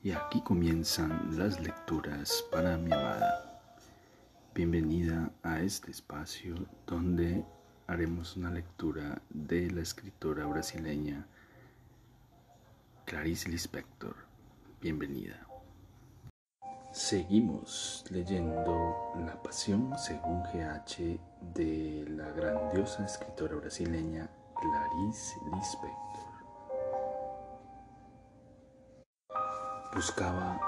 Y aquí comienzan las lecturas para mi amada. Bienvenida a este espacio donde haremos una lectura de la escritora brasileña Clarice Lispector. Bienvenida. Seguimos leyendo La Pasión según GH de la grandiosa escritora brasileña Clarice Lispector. Buscaba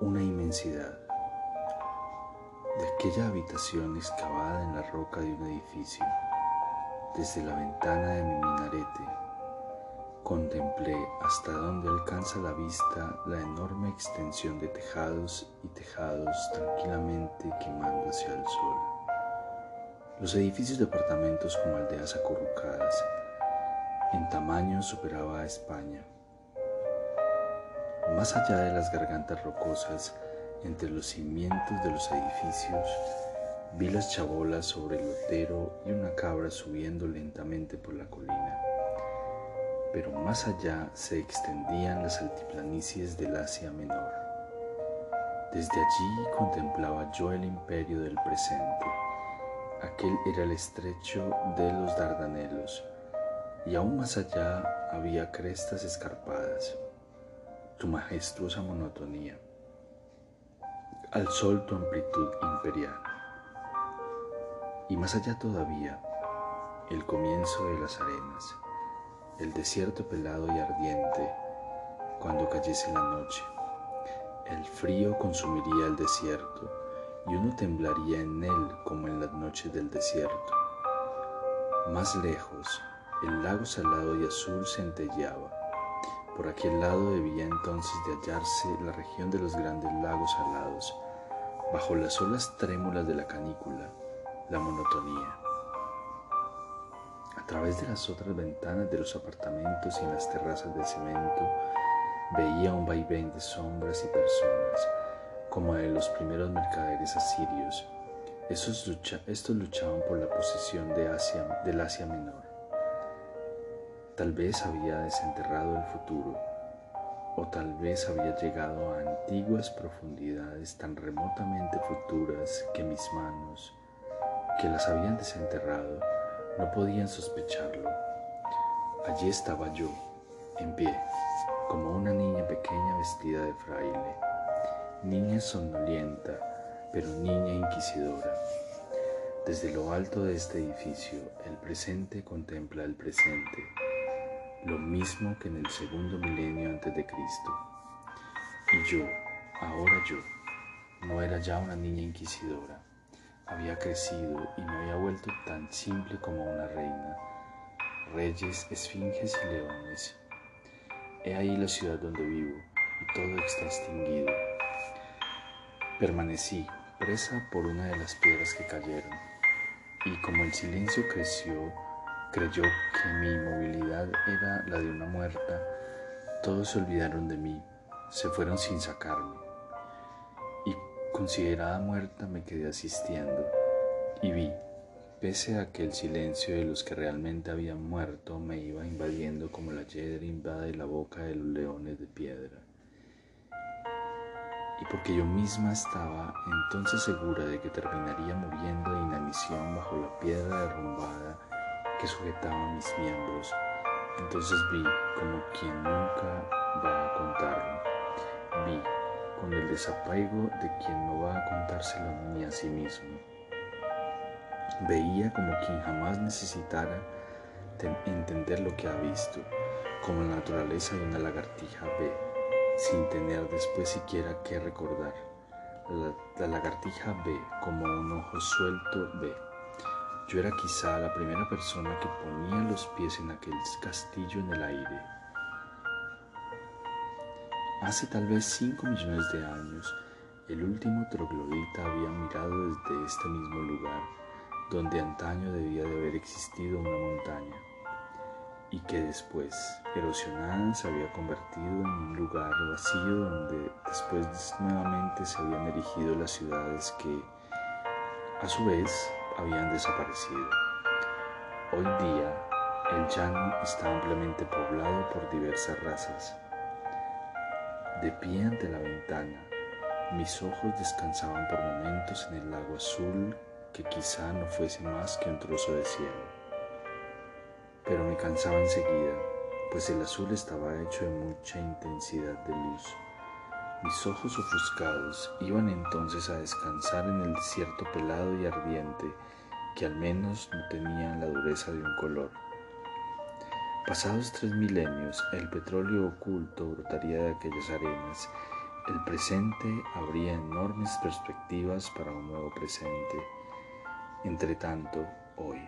una inmensidad de aquella habitación excavada en la roca de un edificio. Desde la ventana de mi minarete contemplé hasta donde alcanza la vista la enorme extensión de tejados y tejados tranquilamente quemando hacia el sol. Los edificios de apartamentos como aldeas acurrucadas en tamaño superaba a España más allá de las gargantas rocosas, entre los cimientos de los edificios, vi las chabolas sobre el otero y una cabra subiendo lentamente por la colina. Pero más allá se extendían las altiplanicies del Asia Menor. Desde allí contemplaba yo el imperio del presente. Aquel era el estrecho de los Dardanelos, y aún más allá había crestas escarpadas tu majestuosa monotonía, al sol tu amplitud imperial. Y más allá todavía, el comienzo de las arenas, el desierto pelado y ardiente, cuando cayese la noche. El frío consumiría el desierto y uno temblaría en él como en las noches del desierto. Más lejos, el lago salado y azul centelleaba por aquel lado debía entonces de hallarse la región de los grandes lagos alados, bajo las olas trémulas de la canícula, la monotonía. A través de las otras ventanas de los apartamentos y en las terrazas de cemento, veía un vaivén de sombras y personas, como de los primeros mercaderes asirios. estos luchaban por la posesión de Asia, del Asia Menor. Tal vez había desenterrado el futuro, o tal vez había llegado a antiguas profundidades tan remotamente futuras que mis manos, que las habían desenterrado, no podían sospecharlo. Allí estaba yo, en pie, como una niña pequeña vestida de fraile, niña somnolienta, pero niña inquisidora. Desde lo alto de este edificio, el presente contempla el presente lo mismo que en el segundo milenio antes de Cristo. Y yo, ahora yo, no era ya una niña inquisidora, había crecido y me había vuelto tan simple como una reina, reyes, esfinges y leones. He ahí la ciudad donde vivo y todo está extinguido. Permanecí presa por una de las piedras que cayeron y como el silencio creció, creyó que mi inmovilidad era la de una muerta, todos se olvidaron de mí, se fueron sin sacarme. Y considerada muerta me quedé asistiendo y vi, pese a que el silencio de los que realmente habían muerto me iba invadiendo como la hiedra invade la boca de los leones de piedra. Y porque yo misma estaba entonces segura de que terminaría muriendo de inanición bajo la piedra derrumbada, que sujetaba mis miembros. Entonces vi como quien nunca va a contarlo. Vi con el desapego de quien no va a contárselo ni a sí mismo. Veía como quien jamás necesitara entender lo que ha visto, como la naturaleza de una lagartija ve, sin tener después siquiera que recordar. La, la lagartija ve como un ojo suelto ve yo era quizá la primera persona que ponía los pies en aquel castillo en el aire. Hace tal vez cinco millones de años, el último troglodita había mirado desde este mismo lugar, donde antaño debía de haber existido una montaña, y que después, erosionada, se había convertido en un lugar vacío donde después nuevamente se habían erigido las ciudades que, a su vez, habían desaparecido. Hoy día el llano está ampliamente poblado por diversas razas. De pie ante la ventana, mis ojos descansaban por momentos en el lago azul que quizá no fuese más que un trozo de cielo. Pero me cansaba enseguida, pues el azul estaba hecho de mucha intensidad de luz. Mis ojos ofuscados iban entonces a descansar en el desierto pelado y ardiente que al menos no tenía la dureza de un color. Pasados tres milenios, el petróleo oculto brotaría de aquellas arenas el presente abría enormes perspectivas para un nuevo presente. Entre tanto, hoy,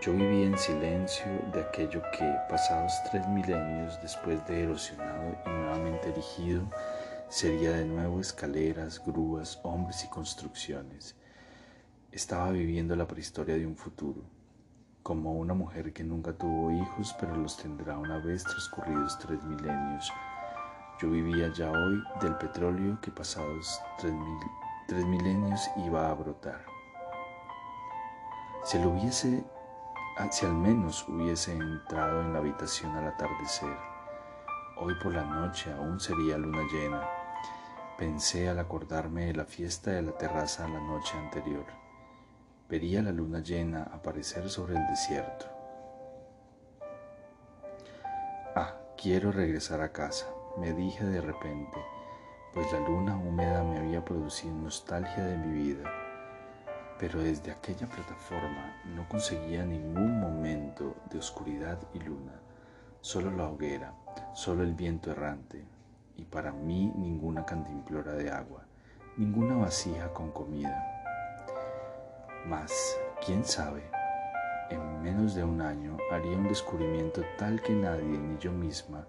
yo vivía en silencio de aquello que, pasados tres milenios después de erosionado y nuevamente erigido, sería de nuevo escaleras, grúas, hombres y construcciones. Estaba viviendo la prehistoria de un futuro, como una mujer que nunca tuvo hijos, pero los tendrá una vez transcurridos tres milenios yo vivía ya hoy del petróleo que pasados tres, milenios iba a brotar. Si, si al menos hubiese entrado en la habitación al atardecer, hoy por la noche aún sería luna llena. Pensé al acordarme de la fiesta de la terraza la noche anterior. Vería la luna llena aparecer sobre el desierto. Ah, quiero regresar a casa me dije de repente, pues la luna húmeda me había producido nostalgia de mi vida. Pero desde aquella plataforma no conseguía ningún momento de oscuridad y luna, solo la hoguera, solo el viento errante, y para mí ninguna cantimplora de agua, ninguna vasija con comida. Mas, quién sabe, en menos de un año haría un descubrimiento tal que nadie, ni yo misma,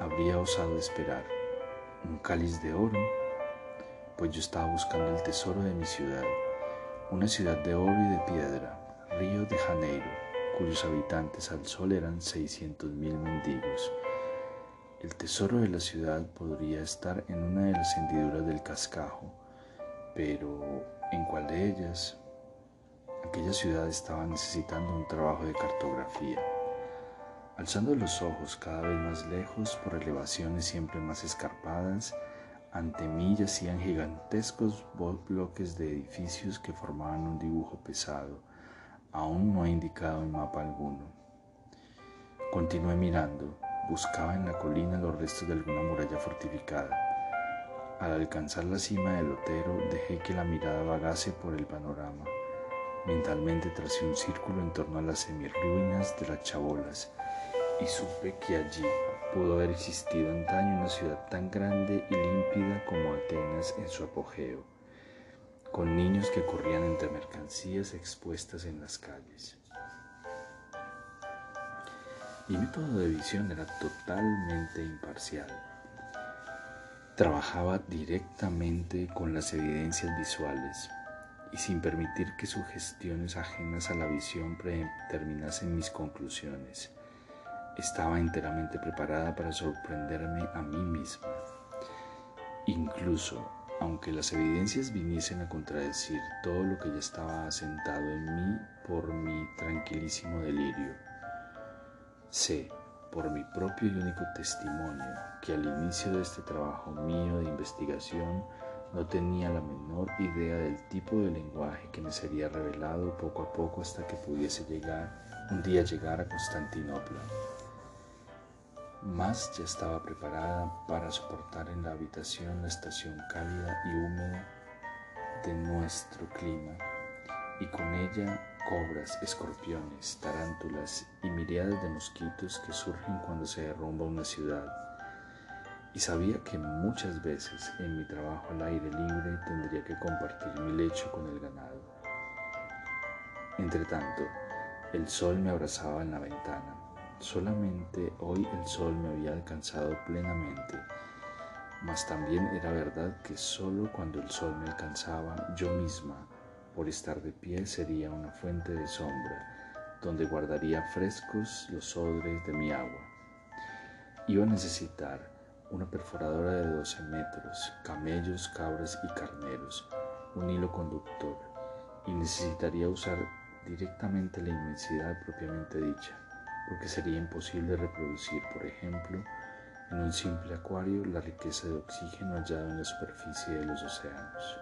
habría osado esperar? ¿Un cáliz de oro? Pues yo estaba buscando el tesoro de mi ciudad, una ciudad de oro y de piedra, Río de Janeiro, cuyos habitantes al sol eran 600 mil mendigos. El tesoro de la ciudad podría estar en una de las hendiduras del cascajo, pero ¿en cuál de ellas? Aquella ciudad estaba necesitando un trabajo de cartografía. Alzando los ojos cada vez más lejos por elevaciones siempre más escarpadas, ante mí yacían gigantescos bloques de edificios que formaban un dibujo pesado, aún no indicado en mapa alguno. Continué mirando, buscaba en la colina los restos de alguna muralla fortificada. Al alcanzar la cima del lotero, dejé que la mirada vagase por el panorama. Mentalmente tracé un círculo en torno a las semirruinas de las chabolas y supe que allí pudo haber existido antaño una ciudad tan grande y límpida como Atenas en su apogeo, con niños que corrían entre mercancías expuestas en las calles. Mi método de visión era totalmente imparcial. Trabajaba directamente con las evidencias visuales y sin permitir que sugestiones ajenas a la visión predeterminasen mis conclusiones. Estaba enteramente preparada para sorprenderme a mí misma. Incluso, aunque las evidencias viniesen a contradecir todo lo que ya estaba asentado en mí por mi tranquilísimo delirio. Sé, por mi propio y único testimonio, que al inicio de este trabajo mío de investigación no tenía la menor idea del tipo de lenguaje que me sería revelado poco a poco hasta que pudiese llegar, un día llegar a Constantinopla. Más ya estaba preparada para soportar en la habitación la estación cálida y húmeda de nuestro clima, y con ella cobras, escorpiones, tarántulas y miriadas de mosquitos que surgen cuando se derrumba una ciudad. Y sabía que muchas veces en mi trabajo al aire libre tendría que compartir mi lecho con el ganado. Entretanto, el sol me abrazaba en la ventana Solamente hoy el sol me había alcanzado plenamente, mas también era verdad que solo cuando el sol me alcanzaba yo misma, por estar de pie, sería una fuente de sombra, donde guardaría frescos los odres de mi agua. Iba a necesitar una perforadora de 12 metros, camellos, cabras y carneros, un hilo conductor, y necesitaría usar directamente la inmensidad propiamente dicha porque sería imposible reproducir, por ejemplo, en un simple acuario la riqueza de oxígeno hallado en la superficie de los océanos.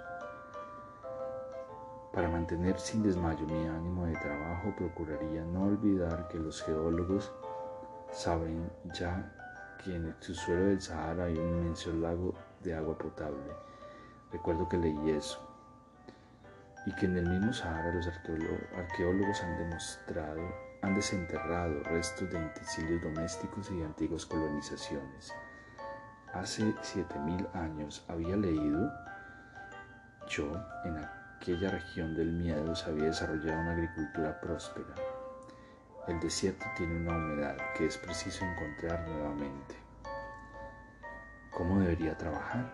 Para mantener sin desmayo mi ánimo de trabajo, procuraría no olvidar que los geólogos saben ya que en el subsuelo del Sahara hay un inmenso lago de agua potable. Recuerdo que leí eso. Y que en el mismo Sahara los arqueólogos han demostrado, han desenterrado restos de utensilios domésticos y de antiguas colonizaciones. Hace 7000 años había leído yo en aquella región del miedo se había desarrollado una agricultura próspera. El desierto tiene una humedad que es preciso encontrar nuevamente. ¿Cómo debería trabajar?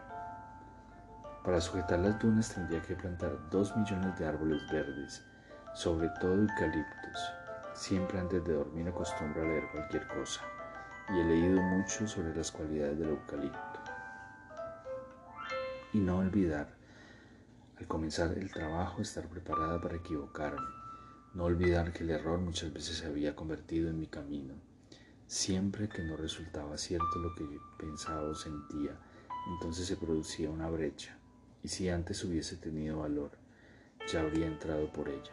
Para sujetar las dunas tendría que plantar dos millones de árboles verdes, sobre todo eucaliptos. Siempre antes de dormir acostumbro a leer cualquier cosa y he leído mucho sobre las cualidades del eucalipto. Y no olvidar al comenzar el trabajo, estar preparada para equivocarme. No olvidar que el error muchas veces se había convertido en mi camino. Siempre que no resultaba cierto lo que pensaba o sentía, entonces se producía una brecha. Y si antes hubiese tenido valor, ya habría entrado por ella.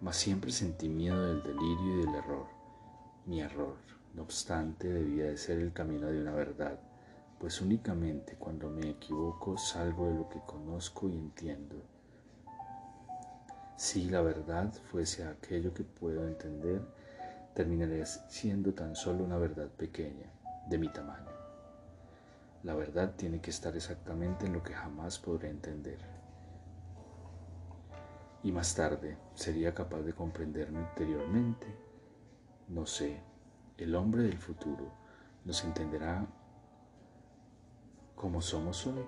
Mas siempre sentí miedo del delirio y del error. Mi error, no obstante, debía de ser el camino de una verdad pues únicamente cuando me equivoco salgo de lo que conozco y entiendo. Si la verdad fuese aquello que puedo entender, terminaría siendo tan solo una verdad pequeña, de mi tamaño. La verdad tiene que estar exactamente en lo que jamás podré entender. Y más tarde sería capaz de comprenderme interiormente. No sé, el hombre del futuro nos entenderá como somos hoy,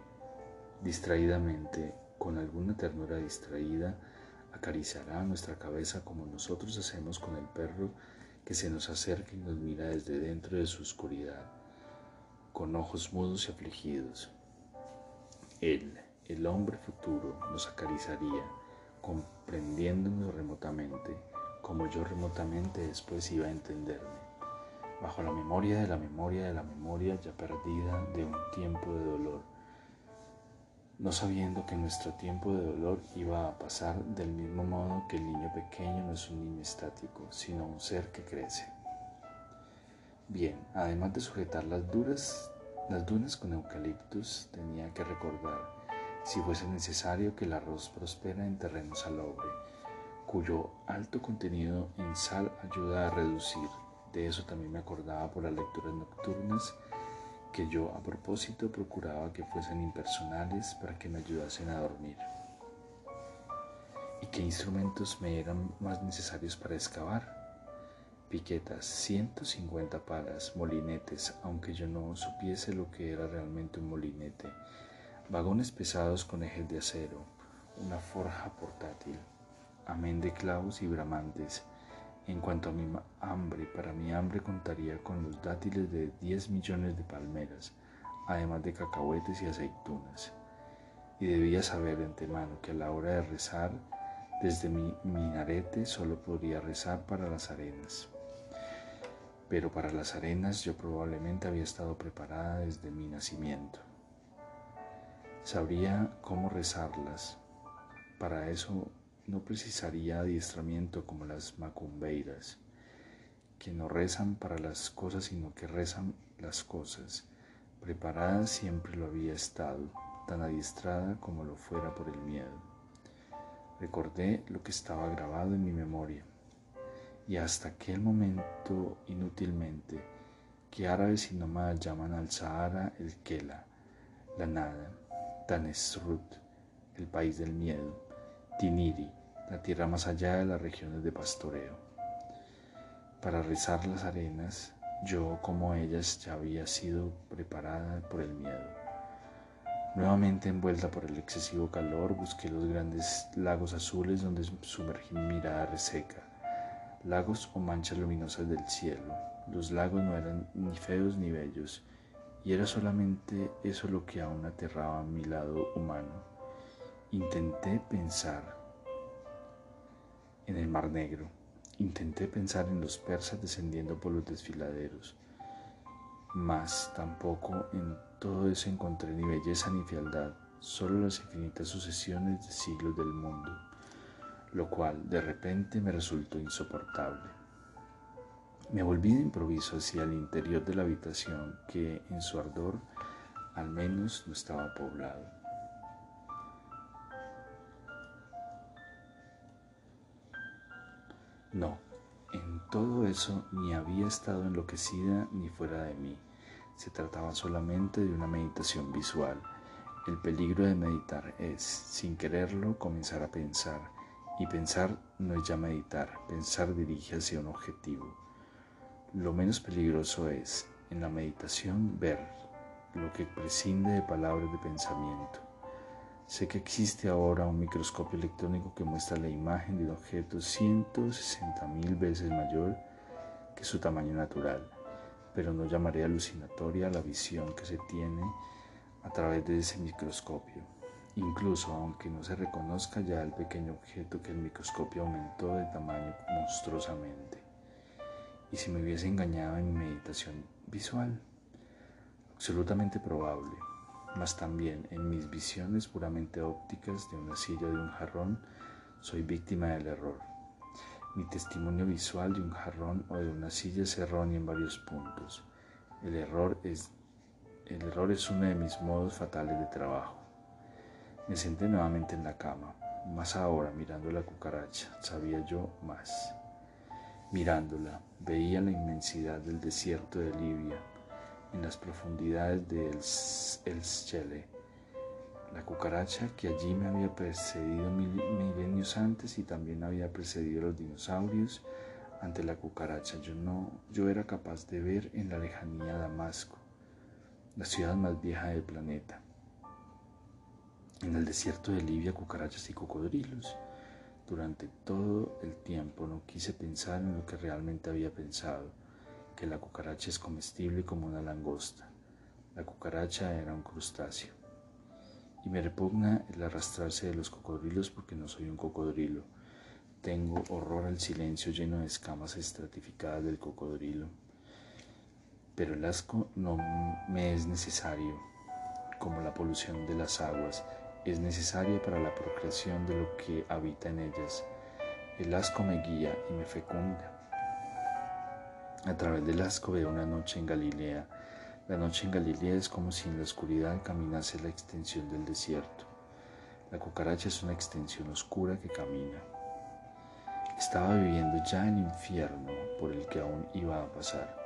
distraídamente, con alguna ternura distraída, acariciará nuestra cabeza como nosotros hacemos con el perro que se nos acerca y nos mira desde dentro de su oscuridad, con ojos mudos y afligidos. Él, el hombre futuro, nos acariciaría, comprendiéndonos remotamente, como yo remotamente después iba a entenderme bajo la memoria de la memoria de la memoria ya perdida de un tiempo de dolor, no sabiendo que nuestro tiempo de dolor iba a pasar del mismo modo que el niño pequeño no es un niño estático, sino un ser que crece. Bien, además de sujetar las duras, las dunas con eucaliptus, tenía que recordar, si fuese necesario, que el arroz prospera en terreno salobre, cuyo alto contenido en sal ayuda a reducir de eso también me acordaba por las lecturas nocturnas que yo a propósito procuraba que fuesen impersonales para que me ayudasen a dormir. ¿Y qué instrumentos me eran más necesarios para excavar? Piquetas, 150 palas, molinetes, aunque yo no supiese lo que era realmente un molinete, vagones pesados con ejes de acero, una forja portátil, amén de clavos y bramantes, en cuanto a mi hambre, para mi hambre contaría con los dátiles de 10 millones de palmeras, además de cacahuetes y aceitunas. Y debía saber de antemano que a la hora de rezar, desde mi minarete solo podría rezar para las arenas. Pero para las arenas yo probablemente había estado preparada desde mi nacimiento. Sabría cómo rezarlas. Para eso no precisaría adiestramiento como las macumbeiras, que no rezan para las cosas, sino que rezan las cosas. Preparada siempre lo había estado, tan adiestrada como lo fuera por el miedo. Recordé lo que estaba grabado en mi memoria, y hasta aquel momento inútilmente, que árabes y nómadas llaman al Sahara el Kela, la nada, Tanesrut, el país del miedo, Tiniri, la tierra más allá de las regiones de pastoreo. Para rizar las arenas, yo como ellas ya había sido preparada por el miedo. Nuevamente envuelta por el excesivo calor, busqué los grandes lagos azules donde sumergí mi mirada reseca, lagos o manchas luminosas del cielo. Los lagos no eran ni feos ni bellos, y era solamente eso lo que aún aterraba a mi lado humano. Intenté pensar en el Mar Negro. Intenté pensar en los persas descendiendo por los desfiladeros. Mas tampoco en todo eso encontré ni belleza ni fealdad, solo las infinitas sucesiones de siglos del mundo, lo cual de repente me resultó insoportable. Me volví de improviso hacia el interior de la habitación que en su ardor al menos no estaba poblado. No, en todo eso ni había estado enloquecida ni fuera de mí. Se trataba solamente de una meditación visual. El peligro de meditar es, sin quererlo, comenzar a pensar. Y pensar no es ya meditar, pensar dirige hacia un objetivo. Lo menos peligroso es, en la meditación, ver lo que prescinde de palabras de pensamiento. Sé que existe ahora un microscopio electrónico que muestra la imagen de un objeto 160 mil veces mayor que su tamaño natural, pero no llamaré alucinatoria la visión que se tiene a través de ese microscopio, incluso aunque no se reconozca ya el pequeño objeto que el microscopio aumentó de tamaño monstruosamente y si me hubiese engañado en mi meditación visual. Absolutamente probable, mas también en mis visiones puramente ópticas de una silla o de un jarrón, soy víctima del error. Mi testimonio visual de un jarrón o de una silla es erróneo en varios puntos. El error es, el error es uno de mis modos fatales de trabajo. Me senté nuevamente en la cama, más ahora mirando la cucaracha, sabía yo más. Mirándola, veía la inmensidad del desierto de Libia, en las profundidades de El Schele. La cucaracha que allí me había precedido milenios antes y también había precedido a los dinosaurios, ante la cucaracha yo no, yo era capaz de ver en la lejanía Damasco, la ciudad más vieja del planeta. En el desierto de Libia, cucarachas y cocodrilos durante todo el tiempo no quise pensar en lo que realmente había pensado, que la cucaracha es comestible como una langosta. La cucaracha era un crustáceo. Y me repugna el arrastrarse de los cocodrilos porque no soy un cocodrilo. Tengo horror al silencio lleno de escamas estratificadas del cocodrilo. Pero el asco no me es necesario, como la polución de las aguas es necesaria para la procreación de lo que habita en ellas. El asco me guía y me fecunda. A través del asco veo una noche en Galilea. La noche en Galilea es como si en la oscuridad caminase la extensión del desierto. La cucaracha es una extensión oscura que camina. Estaba viviendo ya el infierno por el que aún iba a pasar,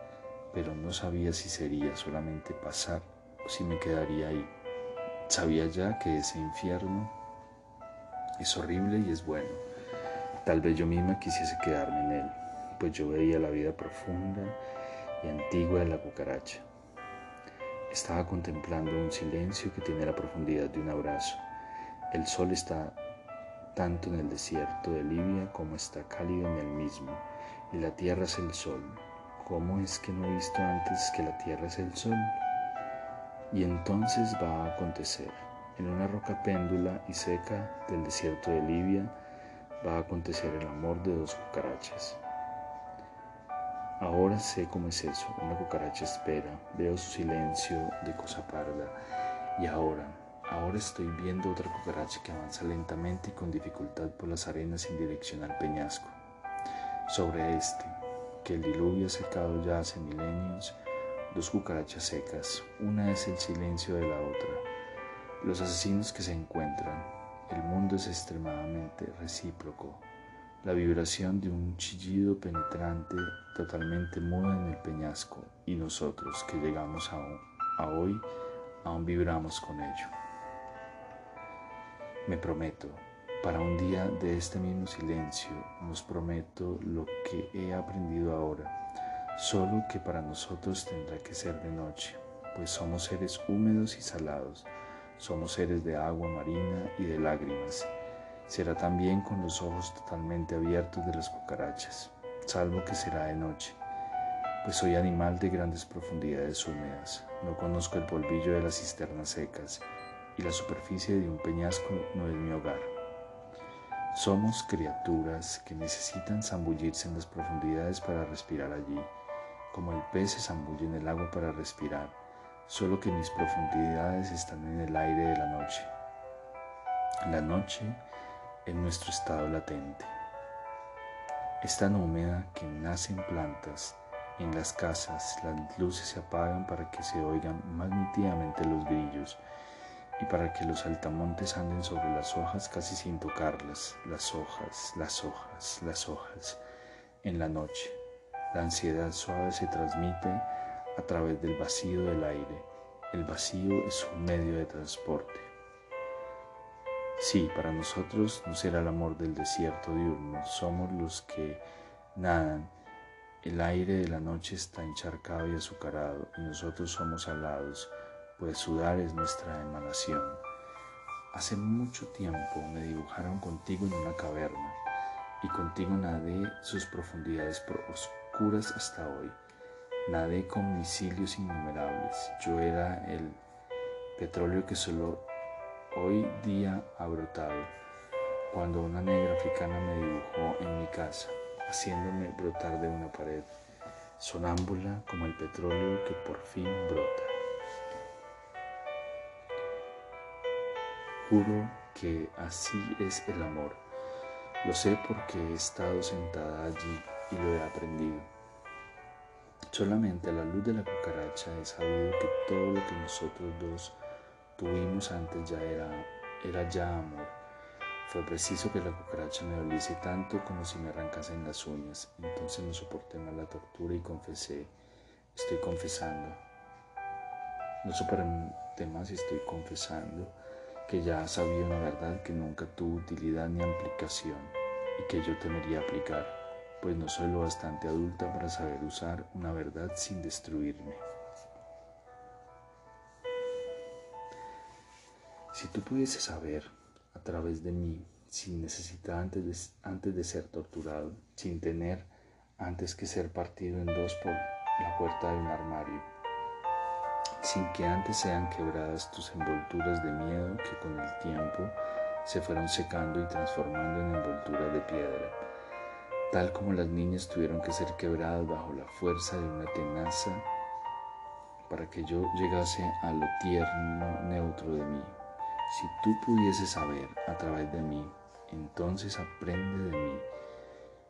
pero no sabía si sería solamente pasar o si me quedaría ahí. Sabía ya que ese infierno es horrible y es bueno. Tal vez yo misma quisiese quedarme en él, pues yo veía la vida profunda y antigua de la cucaracha. Estaba contemplando un silencio que tiene la profundidad de un abrazo. El sol está tanto en el desierto de Libia como está cálido en el mismo, y la tierra es el sol. ¿Cómo es que no he visto antes que la tierra es el sol? Y entonces va a acontecer, en una roca péndula y seca del desierto de Libia, va a acontecer el amor de dos cucarachas. Ahora sé cómo es eso, una cucaracha espera, veo su silencio de cosa parda, y ahora, ahora estoy viendo otra cucaracha que avanza lentamente y con dificultad por las arenas en dirección al peñasco. Sobre este, que el diluvio ha secado ya hace milenios, dos cucarachas secas, una es el silencio de la otra, los asesinos que se encuentran, el mundo es extremadamente recíproco, la vibración de un chillido penetrante totalmente muda en el peñasco y nosotros que llegamos a, a hoy aún vibramos con ello. Me prometo, para un día de este mismo silencio, nos prometo lo que he aprendido ahora solo que para nosotros tendrá que ser de noche, pues somos seres húmedos y salados, somos seres de agua marina y de lágrimas. Será también con los ojos totalmente abiertos de las cucarachas, salvo que será de noche, pues soy animal de grandes profundidades húmedas, no conozco el polvillo de las cisternas secas y la superficie de un peñasco no es mi hogar. Somos criaturas que necesitan zambullirse en las profundidades para respirar allí como el pez se zambulle en el agua para respirar, solo que mis profundidades están en el aire de la noche. La noche es nuestro estado latente. Es tan húmeda que nacen plantas en las casas, las luces se apagan para que se oigan más nítidamente los grillos y para que los altamontes anden sobre las hojas casi sin tocarlas, las hojas, las hojas, las hojas, en la noche. La ansiedad suave se transmite a través del vacío del aire. El vacío es un medio de transporte. Sí, para nosotros no será el amor del desierto diurno, somos los que nadan. El aire de la noche está encharcado y azucarado y nosotros somos alados pues sudar es nuestra emanación. Hace mucho tiempo me dibujaron contigo en una caverna y contigo nadé sus profundidades oscuras hasta hoy. Nadé con misilios innumerables. Yo era el petróleo que solo hoy día ha brotado. Cuando una negra africana me dibujó en mi casa, haciéndome brotar de una pared, sonámbula como el petróleo que por fin brota. Juro que así es el amor. Lo sé porque he estado sentada allí y lo he aprendido. Solamente a la luz de la cucaracha he sabido que todo lo que nosotros dos tuvimos antes ya era, era ya amor. Fue preciso que la cucaracha me doliese tanto como si me arrancasen las uñas. Entonces no soporté más la tortura y confesé, estoy confesando. No soporté más y estoy confesando que ya sabía una verdad que nunca tuvo utilidad ni aplicación y que yo temería aplicar, pues no soy lo bastante adulta para saber usar una verdad sin destruirme. Si tú pudieses saber a través de mí, sin necesidad antes de, antes de ser torturado, sin tener antes que ser partido en dos por la puerta de un armario, sin que antes sean quebradas tus envolturas de miedo que con el tiempo se fueron secando y transformando en envolturas de piedra, tal como las niñas tuvieron que ser quebradas bajo la fuerza de una tenaza para que yo llegase a lo tierno neutro de mí. Si tú pudieses saber a través de mí, entonces aprende de mí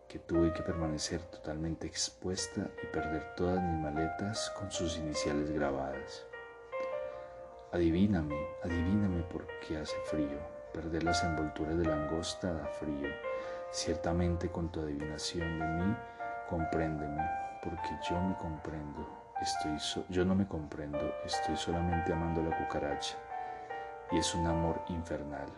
que tuve que permanecer totalmente expuesta y perder todas mis maletas con sus iniciales grabadas. Adivíname, adivíname por qué hace frío. Perder las envolturas de langosta da frío. Ciertamente con tu adivinación de mí, compréndeme, porque yo me comprendo. Estoy yo no me comprendo, estoy solamente amando la cucaracha. Y es un amor infernal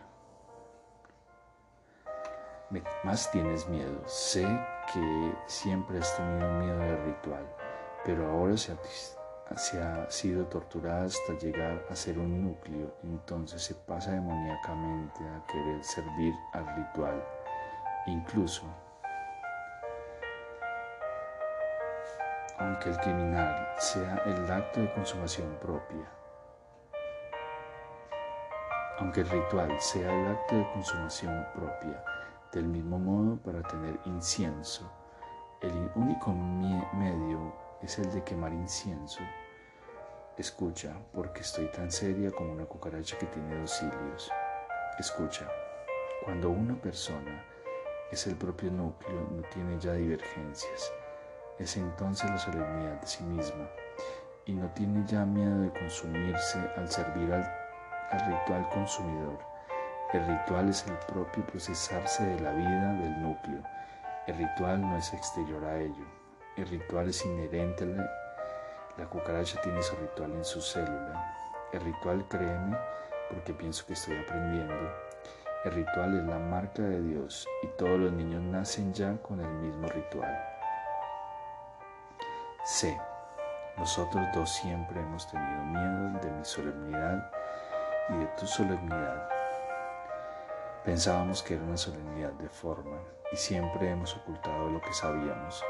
más tienes miedo. Sé que siempre has tenido miedo del ritual, pero ahora se ha, sido torturada hasta llegar a ser un núcleo, entonces se pasa demoníacamente a querer servir al ritual. Incluso, aunque el criminal sea el acto de consumación propia, aunque el ritual sea el acto de consumación propia, del mismo modo, para tener incienso, el único medio es el de quemar incienso. Escucha, porque estoy tan seria como una cucaracha que tiene dos cilios. Escucha, cuando una persona es el propio núcleo, no tiene ya divergencias. Es entonces la solemnidad de sí misma y no tiene ya miedo de consumirse al servir al, al ritual consumidor el ritual es el propio procesarse de la vida del núcleo. El ritual no es exterior a ello. El ritual es inherente a la... La cucaracha tiene su ritual en su célula. El ritual, créeme, porque pienso que estoy aprendiendo. El ritual es la marca de Dios y todos los niños nacen ya con el mismo ritual. C. Nosotros dos siempre hemos tenido miedo de mi solemnidad y de tu solemnidad. Pensábamos que era una solemnidad de forma y siempre hemos ocultado lo que sabíamos,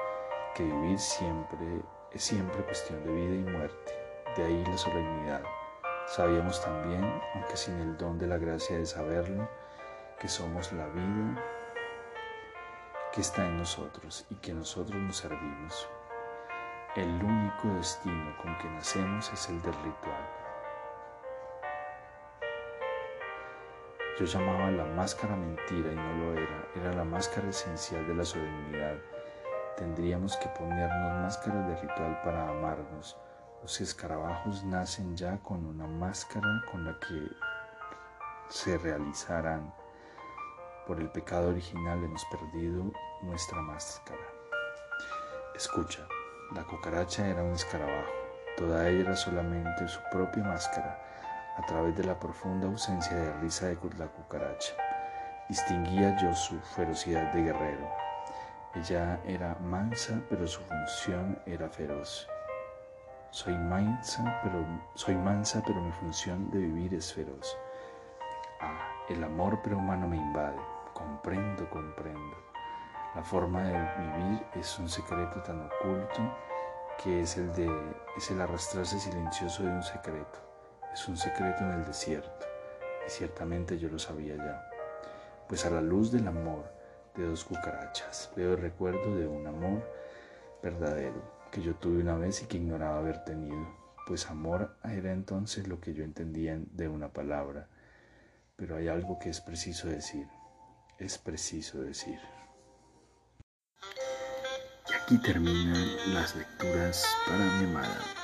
que vivir siempre es siempre cuestión de vida y muerte, de ahí la solemnidad. Sabíamos también, aunque sin el don de la gracia de saberlo, que somos la vida que está en nosotros y que nosotros nos servimos. El único destino con que nacemos es el del ritual. Yo llamaba la máscara mentira y no lo era, era la máscara esencial de la solemnidad. Tendríamos que ponernos máscaras de ritual para amarnos. Los escarabajos nacen ya con una máscara con la que se realizarán. Por el pecado original hemos perdido nuestra máscara. Escucha, la cucaracha era un escarabajo, toda ella era solamente su propia máscara a través de la profunda ausencia de risa de la cucaracha. Distinguía yo su ferocidad de guerrero. Ella era mansa, pero su función era feroz. Soy mansa, pero soy mansa, pero mi función de vivir es feroz. Ah, el amor prehumano me invade. Comprendo, comprendo. La forma de vivir es un secreto tan oculto que es el de es el arrastrarse silencioso de un secreto. Es un secreto en el desierto, y ciertamente yo lo sabía ya. Pues a la luz del amor de dos cucarachas veo el recuerdo de un amor verdadero que yo tuve una vez y que ignoraba haber tenido, pues amor era entonces lo que yo entendía de una palabra. Pero hay algo que es preciso decir, es preciso decir. Y aquí terminan las lecturas para mi amada.